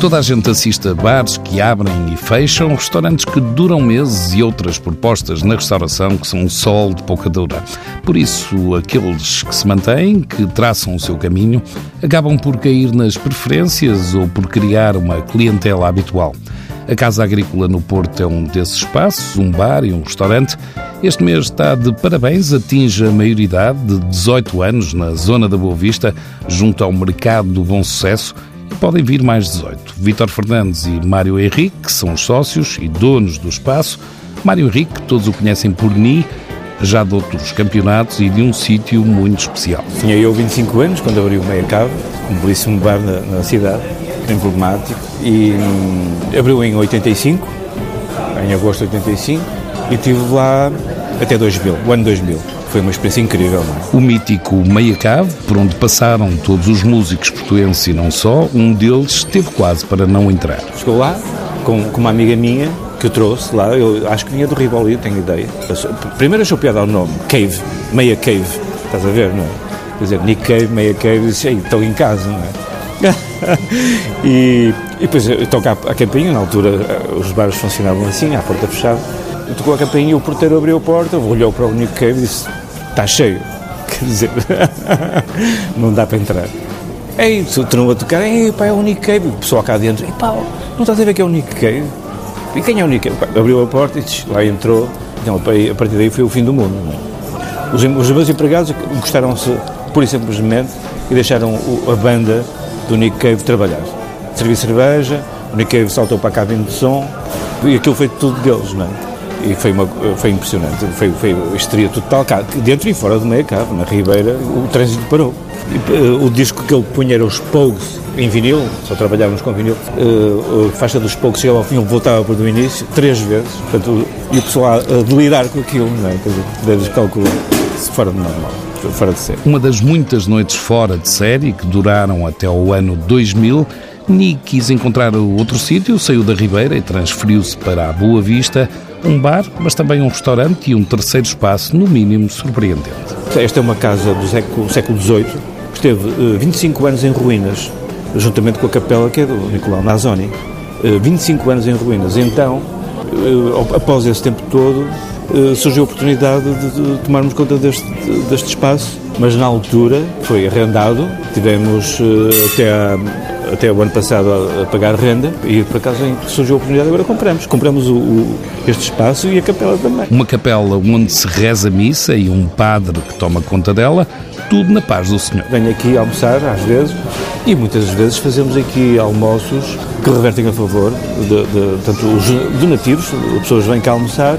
Toda a gente assiste a bares que abrem e fecham, restaurantes que duram meses e outras propostas na restauração que são um sol de pouca dura. Por isso, aqueles que se mantêm, que traçam o seu caminho, acabam por cair nas preferências ou por criar uma clientela habitual. A Casa Agrícola no Porto é um desses espaços, um bar e um restaurante. Este mês está de parabéns, atinge a maioridade de 18 anos na zona da Boa Vista, junto ao mercado do bom sucesso, podem vir mais 18. Vítor Fernandes e Mário Henrique são os sócios e donos do espaço. Mário Henrique, todos o conhecem por Ni, já de outros campeonatos e de um sítio muito especial. Tinha eu 25 anos quando abri o Meia Cave, um belíssimo bar na, na cidade emblemático e hum, abriu em 85, em agosto de 85, e estive lá até 2000, o ano 2000. Foi uma experiência incrível. É? O mítico Meia Cave, por onde passaram todos os músicos portuenses e não só, um deles esteve quase para não entrar. Chegou lá com, com uma amiga minha que eu trouxe lá, eu acho que vinha do Rivoli, tenho ideia. Primeiro achou piada ao nome, Cave, Meia Cave, estás a ver, não é? Quer dizer, Nick Cave, Meia Cave, disse, estou em casa, não é? e, e depois eu toco a, a campainha, na altura eh, os bares funcionavam assim, à porta fechada. Eu tocou a campainha e o porteiro abriu a porta, olhou para o Nick Cave e disse: Está cheio. Quer dizer, não dá para entrar. Ei, não a tocar, ei, pá, é o Nick Cave. O pessoal cá dentro, ei, pá, não estás a ver que é o Nick Cave? E quem é o Nick Cave? Abriu a porta e lá entrou. Então, a partir daí foi o fim do mundo. É? Os, os meus empregados gostaram-se, pura e simplesmente, e deixaram a banda do Nick Cave trabalhar. Servi cerveja, o Nick Cave saltou para a cabine de som e aquilo foi tudo deles, não é? E foi, uma, foi impressionante, foi, foi histeria total, cá, dentro e fora do meia cave, na Ribeira, o trânsito parou. E, uh, o disco que ele punha era os Pogues em vinil, só trabalhávamos com vinil. Uh, a faixa dos Pogues chegava ao fim, ele voltava para o início, três vezes. Portanto, e o pessoal a delirar com aquilo, não é? Quer dizer, deves calcular, fora de normal fora de série. Uma das muitas noites fora de série que duraram até o ano 2000, Nick quis encontrar outro sítio, saiu da Ribeira e transferiu-se para a Boa Vista, um bar, mas também um restaurante e um terceiro espaço, no mínimo, surpreendente. Esta é uma casa do século, XVIII, que esteve uh, 25 anos em ruínas, juntamente com a capela que é do Nicolau Nazoni. Uh, 25 anos em ruínas. Então, uh, após esse tempo todo, eh, surgiu a oportunidade de, tomarmos conta deste, deste espaço, mas na altura foi arrendado, tivemos até, a, até o ano passado a, a, pagar renda e por acaso surgiu a oportunidade agora compramos. Compramos o, o, este espaço e a capela também. Uma capela onde se reza missa e um padre que toma conta dela, tudo na paz do Senhor. Venho aqui almoçar às vezes e muitas vezes fazemos aqui almoços que revertem a favor de, de tanto os donativos, as pessoas vêm cá almoçar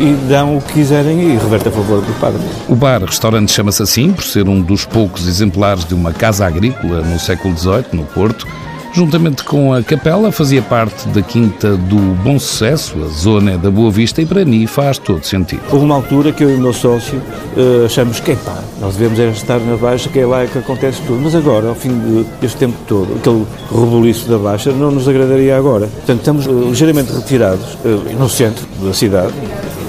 e dão o que quiserem e reverte a favor do padre. O bar-restaurante chama-se assim por ser um dos poucos exemplares de uma casa agrícola no século XVIII, no Porto, Juntamente com a capela, fazia parte da Quinta do Bom Sucesso, a zona da Boa Vista, e para mim faz todo sentido. Houve uma altura que eu e o meu sócio uh, achamos que, pá, nós devemos é estar na Baixa, que é lá que acontece tudo. Mas agora, ao fim deste tempo todo, aquele rebuliço da Baixa não nos agradaria agora. Portanto, estamos uh, ligeiramente retirados uh, no centro da cidade,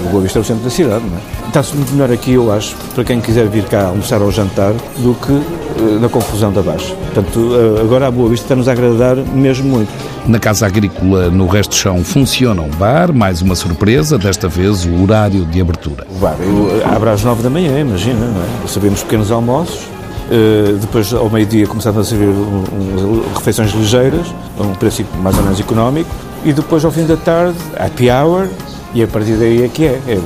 o Boa Vista é o centro da cidade, não é? Está-se muito melhor aqui, eu acho, para quem quiser vir cá almoçar ou jantar, do que uh, na confusão da Baixa. Portanto, uh, agora a Boa Vista está-nos a agradar mesmo muito. Na Casa Agrícola, no Resto do Chão, funciona um bar, mais uma surpresa, desta vez o horário de abertura. O bar eu, abre às nove da manhã, imagina, não é? Sabemos pequenos almoços, Uh, depois, ao meio-dia, começamos a servir um, um, refeições ligeiras, a um preço mais ou menos económico, e depois, ao fim da tarde, happy hour, e a partir daí é que é. é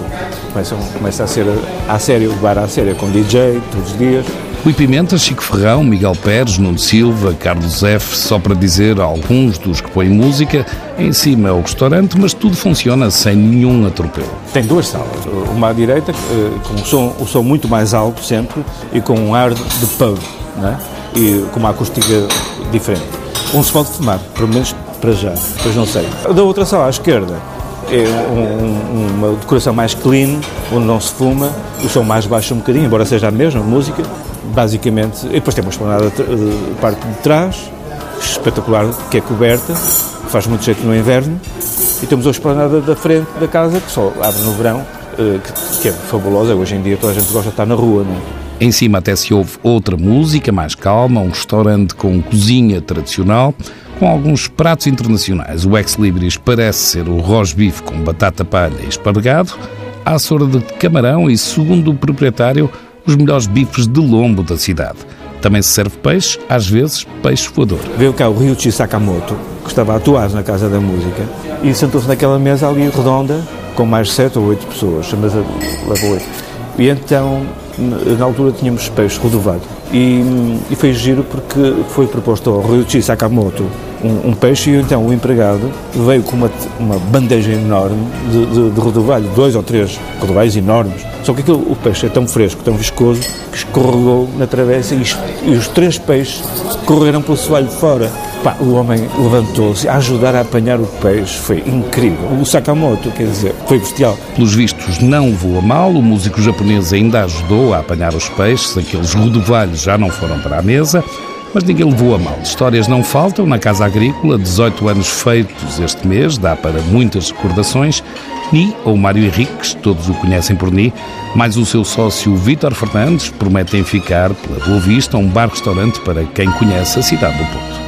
começa, começa a ser a sério, o bar a sério, com DJ todos os dias. Rui Pimenta, Chico Ferrão, Miguel Pérez, Nuno Silva, Carlos F, só para dizer alguns dos que põem música. Em cima é o restaurante, mas tudo funciona sem nenhum atropelo. Tem duas salas. Uma à direita, eh, com o som, o som muito mais alto sempre e com um ar de pub, né? e com uma acústica diferente. Um se pode fumar, pelo menos para já, depois não sei. Da outra sala à esquerda, é um, uma decoração mais clean, onde não se fuma, o som mais baixo um bocadinho, embora seja a mesma música, basicamente. E depois tem uma esplanada de parte de trás, espetacular, que é coberta, faz muito jeito no inverno, e temos a esplanada da frente da casa, que só abre no verão, eh, que, é fabulosa. Hoje em dia toda a gente gosta de estar na rua, não é? Em cima até se ouve outra música mais calma, um restaurante com cozinha tradicional, com alguns pratos internacionais. O ex libris parece ser o rosbife com batata palha e esparregado, a açora de camarão e, segundo o proprietário, os melhores bifes de lombo da cidade. Também se serve peixe, às vezes peixe voador. Veio cá o Ryuichi Sakamoto, que estava a atuar na Casa da Música, e sentou-se naquela mesa ali redonda, com mais sete ou oito pessoas, mesa levou oito. E então, na altura, tínhamos peixe rodovado. E, e foi giro porque foi proposto ao Ryuichi Sakamoto um, um, peixe e então o empregado veio com uma, uma bandeja enorme de, de, de rodovalho, dois ou três rodovalhos enormes. Só que aquilo, o peixe é tão fresco, tão viscoso, que escorregou na travessa e, e os três peixes correram pelo soalho de fora. Pá, o homem levantou-se a ajudar a apanhar o peixe. Foi incrível. O Sakamoto, quer dizer, foi bestial. Pelos vistos, não voa mal. O músico japonês ainda ajudou a apanhar os peixes. Aqueles rodovalhos já não foram para a mesa. Mas ninguém levou a mal. Histórias não faltam na Casa Agrícola, 18 anos feitos este mês, dá para muitas recordações. Ni, ou Mário Henriques, todos o conhecem por Ni, mais o seu sócio Vítor Fernandes prometem ficar pela Boa Vista, um bar-restaurante para quem conhece a cidade do Porto.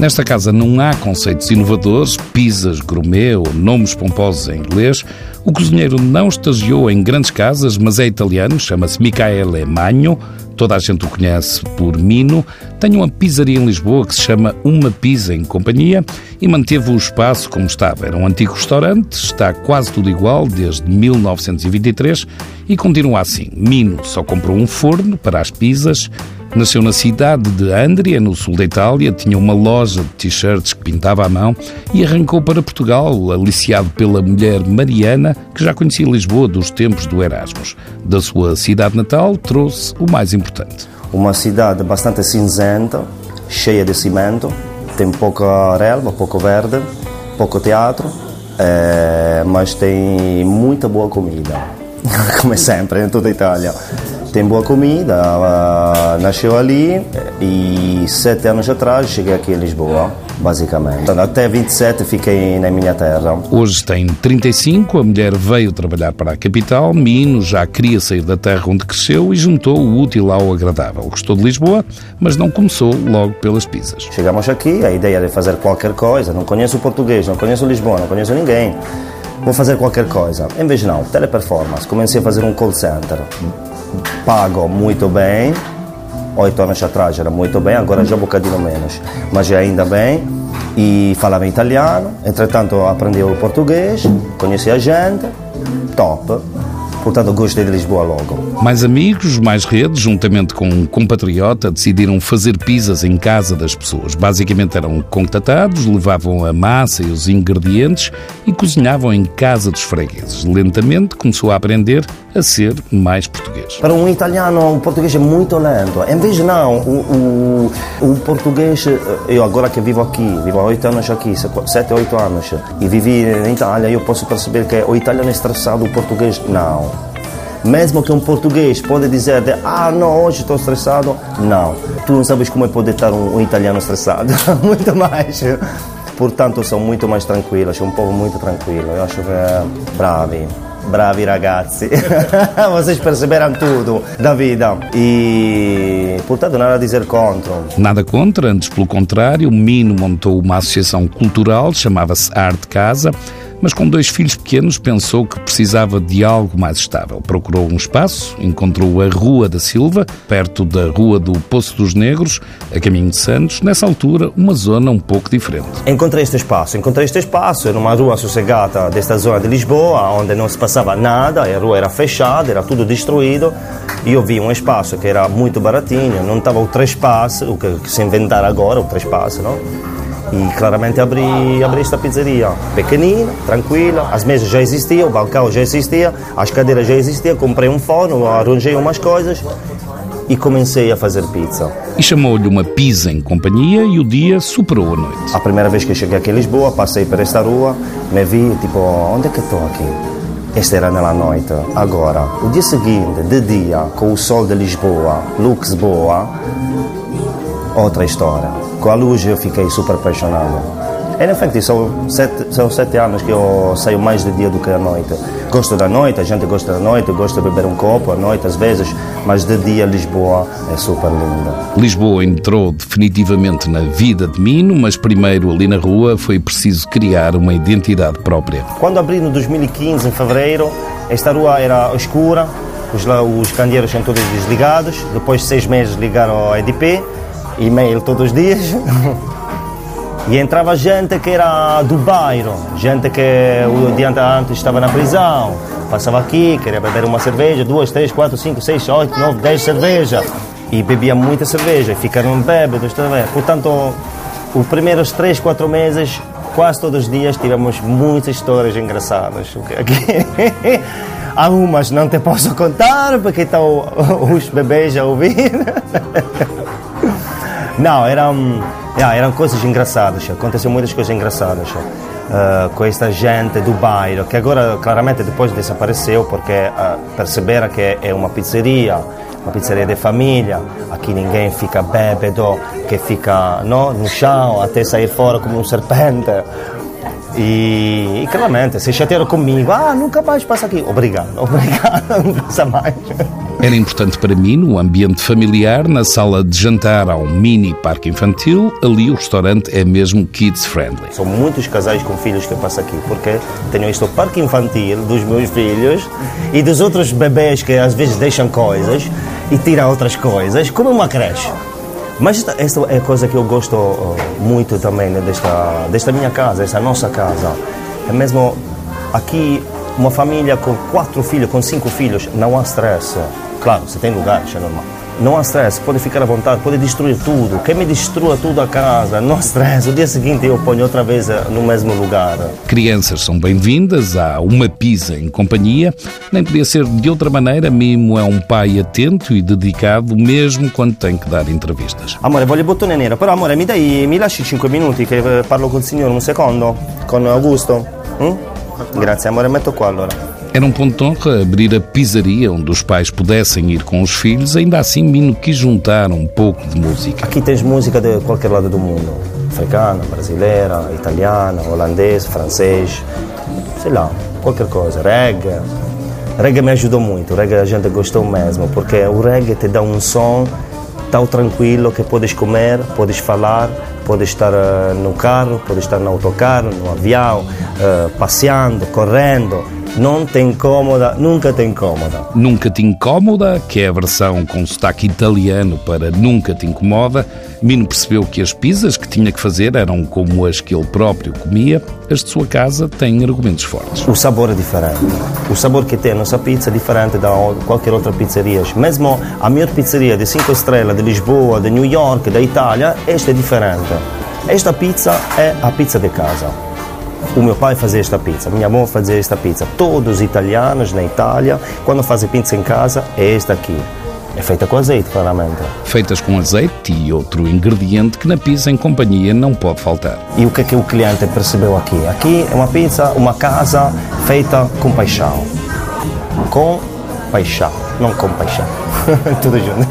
Nesta casa não há conceitos inovadores, pizzas, gourmet ou nomes pomposos em inglês. O cozinheiro não estagiou em grandes casas, mas é italiano, chama-se Michaele Magno, toda a gente o conhece por Mino. Tem uma pizzaria em Lisboa que se chama Uma Pizza em Companhia e manteve o espaço como estava. Era um antigo restaurante, está quase tudo igual desde 1923 e continua assim. Mino só comprou um forno para as pizzas, Nasceu na cidade de Andria, no sul da Itália, tinha uma loja de t-shirts que pintava à mão e arrancou para Portugal, aliciado pela mulher Mariana, que já conhecia Lisboa dos tempos do Erasmus. Da sua cidade natal, trouxe o mais importante. Uma cidade bastante cinzenta, cheia de cimento, tem pouca relva, pouco verde, pouco teatro, é, mas tem muita boa comida, como sempre, em toda a Itália tem boa comida, ela nasceu ali e sete anos atrás cheguei aqui em Lisboa, basicamente. Até 27 fiquei na minha terra. Hoje tem 35, a mulher veio trabalhar para a capital, Mino já queria sair da terra onde cresceu e juntou o útil ao agradável. Gostou de Lisboa, mas não começou logo pelas pizzas. Chegamos aqui, a ideia de fazer qualquer coisa, não conheço o português, não conheço Lisboa, não conheço ninguém. Vou fazer qualquer coisa. Em vez de não, teleperformance. Comecei a fazer um call center pago muito bem. Oito anos atrás era muito bem, agora já um bocadinho menos, mas ainda bem. E falava italiano, entretanto aprendi o português, conheci a gente, top. Portanto, gostei de Lisboa logo. Mais amigos, mais redes, juntamente com um compatriota, decidiram fazer pizzas em casa das pessoas. Basicamente eram contatados, levavam a massa e os ingredientes e cozinhavam em casa dos fregueses. Lentamente começou a aprender a ser mais português. Para um italiano, o português é muito lento. Em vez não, o, o, o português, eu agora que vivo aqui, vivo há oito anos aqui, sete, oito anos, e vivi em Itália, eu posso perceber que o italiano é estressado, o português não. Mesmo que um português pode dizer, de, ah, não, hoje estou estressado, não. Tu não sabes como é poder estar um, um italiano estressado, muito mais. Portanto, são muito mais tranquilos, é um povo muito tranquilo. Eu acho que é bravi. Bravi ragazzi, vocês perceberam tudo da vida e, portanto, nada a dizer contra. Nada contra, antes pelo contrário, Mino montou uma associação cultural, chamava-se Arte Casa mas com dois filhos pequenos pensou que precisava de algo mais estável. Procurou um espaço, encontrou a Rua da Silva, perto da Rua do Poço dos Negros, a caminho de Santos, nessa altura uma zona um pouco diferente. Encontrei este espaço, encontrei este espaço, era uma rua sossegada desta zona de Lisboa, onde não se passava nada, a rua era fechada, era tudo destruído, e eu vi um espaço que era muito baratinho, não estava o trespasso, o que se inventar agora, o trespasso, não? E claramente abri, abri esta pizzeria pequenina, tranquila, as mesas já existiam, o balcão já existia, as cadeiras já existiam, comprei um forno, arranjei umas coisas e comecei a fazer pizza. E chamou-lhe uma pizza em companhia e o dia superou a noite. A primeira vez que cheguei aqui em Lisboa, passei por esta rua, me vi, tipo, onde é que estou aqui? Esta era nella noite. Agora, o dia seguinte, de dia, com o sol de Lisboa, lux boa, outra história. Com a luz eu fiquei super apaixonado. E in effetti sono sette, sono sette anni che io saio mais de dia do que à noite. Gosto da noite, a gente gosta da noite, gosta de beber um copo à noite às vezes, mas de dia Lisboa é super linda. Lisboa entrou definitivamente na vida de Mino, mas primeiro ali na rua foi preciso criar uma identidade própria. Quando abri no 2015, em fevereiro, esta rua era escura, os, os candeeiros são todos desligados, depois de seis meses ligaram ao EDP, e-mail todos os dias. E entrava gente que era do bairro, gente que o dia antes estava na prisão, passava aqui, queria beber uma cerveja, duas, três, quatro, cinco, seis, oito, nove, dez cerveja. E bebia muita cerveja, e ficaram bêbados também. Portanto, os primeiros três, quatro meses, quase todos os dias, tivemos muitas histórias engraçadas. Algumas não te posso contar porque estão os bebês a ouvir. Não, eram, yeah, eram coisas engraçadas, aconteceram muitas coisas engraçadas uh, com esta gente do bairro, que agora claramente depois desapareceu porque uh, perceberam que é uma pizzeria, uma pizzeria de família, aqui ninguém fica bêbado, que fica no, no chão até sair fora como um serpente. E, e claramente, se chatearam comigo, ah, nunca mais passa aqui. Obrigado, obrigado, não passa mais. Era importante para mim, no ambiente familiar, na sala de jantar há um mini parque infantil, ali o restaurante é mesmo kids friendly. São muitos casais com filhos que passam aqui, porque tenho este parque infantil dos meus filhos e dos outros bebês que às vezes deixam coisas e tiram outras coisas, como uma creche. Mas esta, esta é a coisa que eu gosto muito também né, desta, desta minha casa, desta nossa casa. É mesmo aqui uma família com quatro filhos, com cinco filhos, não há stress. Claro, você tem lugar, isso é normal. Não há stress, pode ficar à vontade, pode destruir tudo. Quem me destrua tudo a casa, não há stress. O dia seguinte eu ponho outra vez eh, no mesmo lugar. Crianças são bem-vindas, há uma pizza em companhia. Nem podia ser de outra maneira, Mimo é um pai atento e dedicado, mesmo quando tem que dar entrevistas. Amore, voglio bottone nero, però amore, mi, dai, mi lasci 5 minuti che eh, parlo col signore un secondo? Con Augusto? Mm? Grazie amore, metto qua allora. Era um ponto de honra abrir a pizzaria onde os pais pudessem ir com os filhos, ainda assim Mino quis juntar um pouco de música. Aqui tens música de qualquer lado do mundo, africana, brasileira, italiana, holandês, francês, sei lá, qualquer coisa, reggae. Reggae me ajudou muito, reggae a gente gostou mesmo, porque o reggae te dá um som tão tranquilo que podes comer, podes falar, podes estar uh, no carro, podes estar no autocarro, no avião, uh, passeando, correndo não te incomoda, nunca te incomoda. Nunca te incomoda, que é a versão com sotaque italiano para nunca te incomoda. Mino percebeu que as pizzas que tinha que fazer eram como as que ele próprio comia. As de sua casa têm argumentos fortes. O sabor é diferente. O sabor que tem a nossa pizza é diferente da qualquer outra pizzeria. Mesmo a melhor pizzeria de 5 estrelas de Lisboa, de New York, da Itália, esta é diferente. Esta pizza é a pizza de casa. O meu pai fazia esta pizza, minha mãe fazia esta pizza. Todos os italianos na Itália, quando fazem pizza em casa, é esta aqui. É feita com azeite, claramente. Feitas com azeite e outro ingrediente que na pizza em companhia não pode faltar. E o que é que o cliente percebeu aqui? Aqui é uma pizza, uma casa feita com paixão. Com paixão, não com paixão. Tudo junto.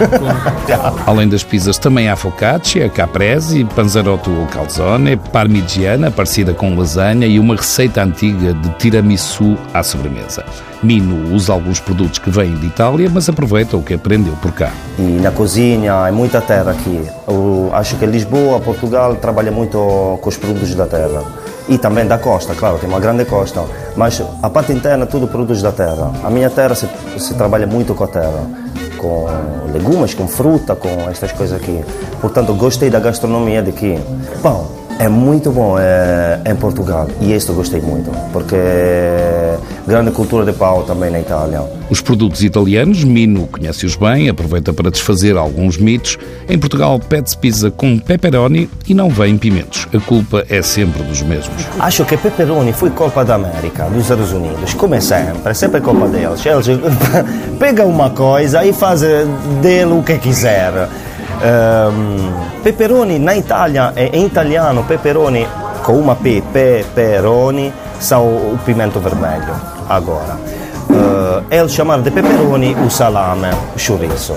Além das pizzas, também há focaccia, caprese, panzerotto ou calzone, parmigiana, parecida com lasanha e uma receita antiga de tiramisu à sobremesa. Mino usa alguns produtos que vêm de Itália, mas aproveita o que aprendeu por cá. E na cozinha é muita terra aqui. Eu acho que Lisboa, Portugal, trabalha muito com os produtos da terra e também da costa, claro, tem uma grande costa, mas a parte interna tudo produz da terra. A minha terra se, se trabalha muito com a terra, com legumes, com fruta, com estas coisas aqui. Portanto, gostei da gastronomia daqui. Bom, é muito bom é, em Portugal e isto gostei muito, porque grande cultura de pau também na Itália. Os produtos italianos, Mino conhece-os bem, aproveita para desfazer alguns mitos. Em Portugal pede-se pizza com pepperoni e não vem pimentos. A culpa é sempre dos mesmos. Acho que pepperoni foi culpa da América, dos Estados Unidos, como sempre, é sempre culpa deles. Eles pegam uma coisa e fazem dele o que quiser. Um, peperoni na Itália, em italiano, peperoni com uma P, peperoni, são o pimento vermelho. Agora, uh, eles chamaram de peperoni o salame, o chouriço.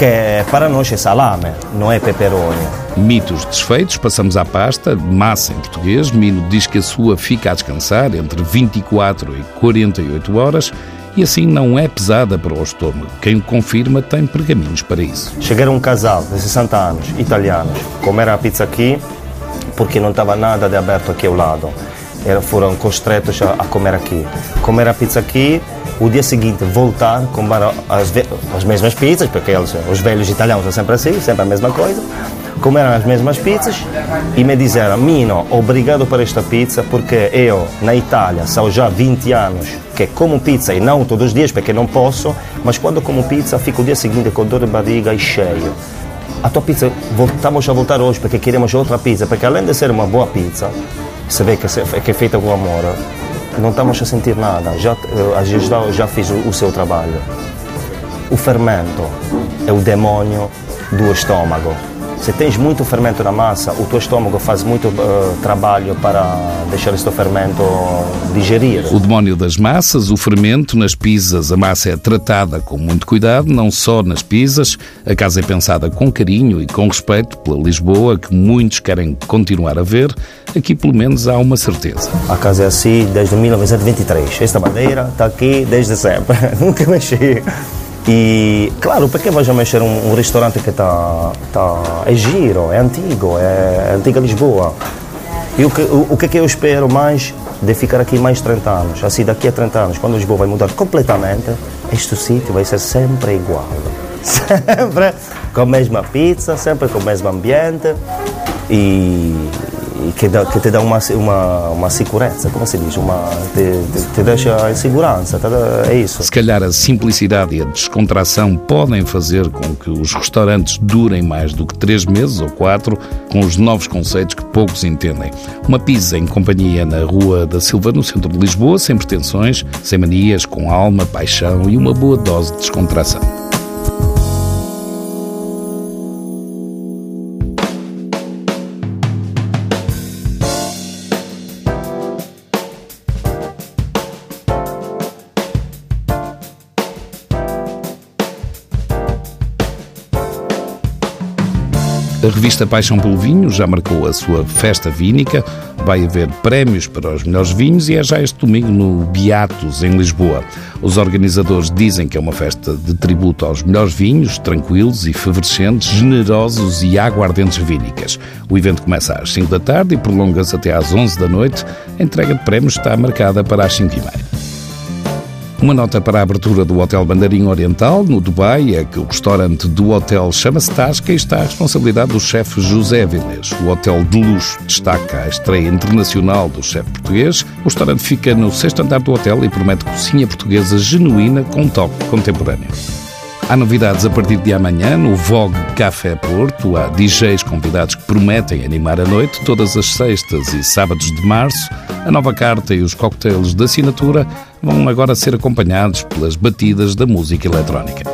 que para nós é salame, não é peperoni. Mitos desfeitos, passamos à pasta, massa em português. Mino diz que a sua fica a descansar entre 24 e 48 horas e assim não é pesada para o estômago. Quem o confirma tem pergaminhos para isso. Chegaram um casal de 60 anos, italianos, comeram a pizza aqui porque não estava nada de aberto aqui ao lado. Era, foram constretos a, a comer aqui. Comer a pizza aqui, o dia seguinte voltar, comer as, as mesmas pizzas, porque eles, os velhos italianos são sempre assim, sempre a mesma coisa. Comeram as mesmas pizzas e me disseram: Mino, obrigado por esta pizza, porque eu na Itália são já 20 anos que como pizza e não todos os dias, porque não posso, mas quando como pizza fico o dia seguinte com dor de barriga e cheio a tua pizza, voltamos a voltar hoje porque queremos outra pizza, porque além de ser uma boa pizza, se vê que, que é feita com amor, não estamos a sentir nada, já, eh, já, já fiz o, o seu trabalho. O fermento é o demônio do estômago. Se tens muito fermento na massa, o teu estômago faz muito uh, trabalho para deixar este fermento digerir. O demónio das massas, o fermento nas pizzas. A massa é tratada com muito cuidado, não só nas pizzas. A casa é pensada com carinho e com respeito pela Lisboa, que muitos querem continuar a ver. Aqui, pelo menos, há uma certeza. A casa é assim desde 1923. Esta madeira está aqui desde sempre. Nunca mexi. E, claro, perché vais a mexer um, um restaurante que está tá, é giro, é antigo, é, é antiga Lisboa. E o que, o, o que é que eu espero mais de ficar aqui mais 30 anos? Assim, daqui a 30 anos, quando Lisboa vai mudar completamente, este sítio vai ser sempre igual. Sempre com a mesma pizza, sempre com o mesmo ambiente. E, e que, dá, que te dá uma, uma, uma segurança, como se diz, uma, te, te, deixa em segurança, é isso. Se calhar a simplicidade e a descontração podem fazer com que os restaurantes durem mais do que três meses ou quatro, com os novos conceitos que poucos entendem. Uma pizza em companhia na Rua da Silva, no centro de Lisboa, sem pretensões, sem manias, com alma, paixão e uma boa dose de descontração. A revista Paixão pelo Vinho já marcou a sua festa vínica, vai haver prémios para os melhores vinhos e é já este domingo no Beatos, em Lisboa. Os organizadores dizem que é uma festa de tributo aos melhores vinhos, tranquilos e efervescentes, generosos e aguardentes vínicas. O evento começa às 5 da tarde e prolonga-se até às 11 da noite. A entrega de prémios está marcada para as 5 e meia. Uma nota para a abertura do Hotel Bandeirinho Oriental, no Dubai, é que o restaurante do hotel chama-se Tasca e está à responsabilidade do chefe José Vilés. O hotel de luxo destaca a estreia internacional do chefe português. O restaurante fica no sexto andar do hotel e promete cozinha portuguesa genuína com toque contemporâneo. Há novidades a partir de amanhã no Vogue Café Porto. Há DJs convidados que prometem animar a noite todas as sextas e sábados de março. A nova carta e os cocktails de assinatura vão agora ser acompanhados pelas batidas da música eletrónica.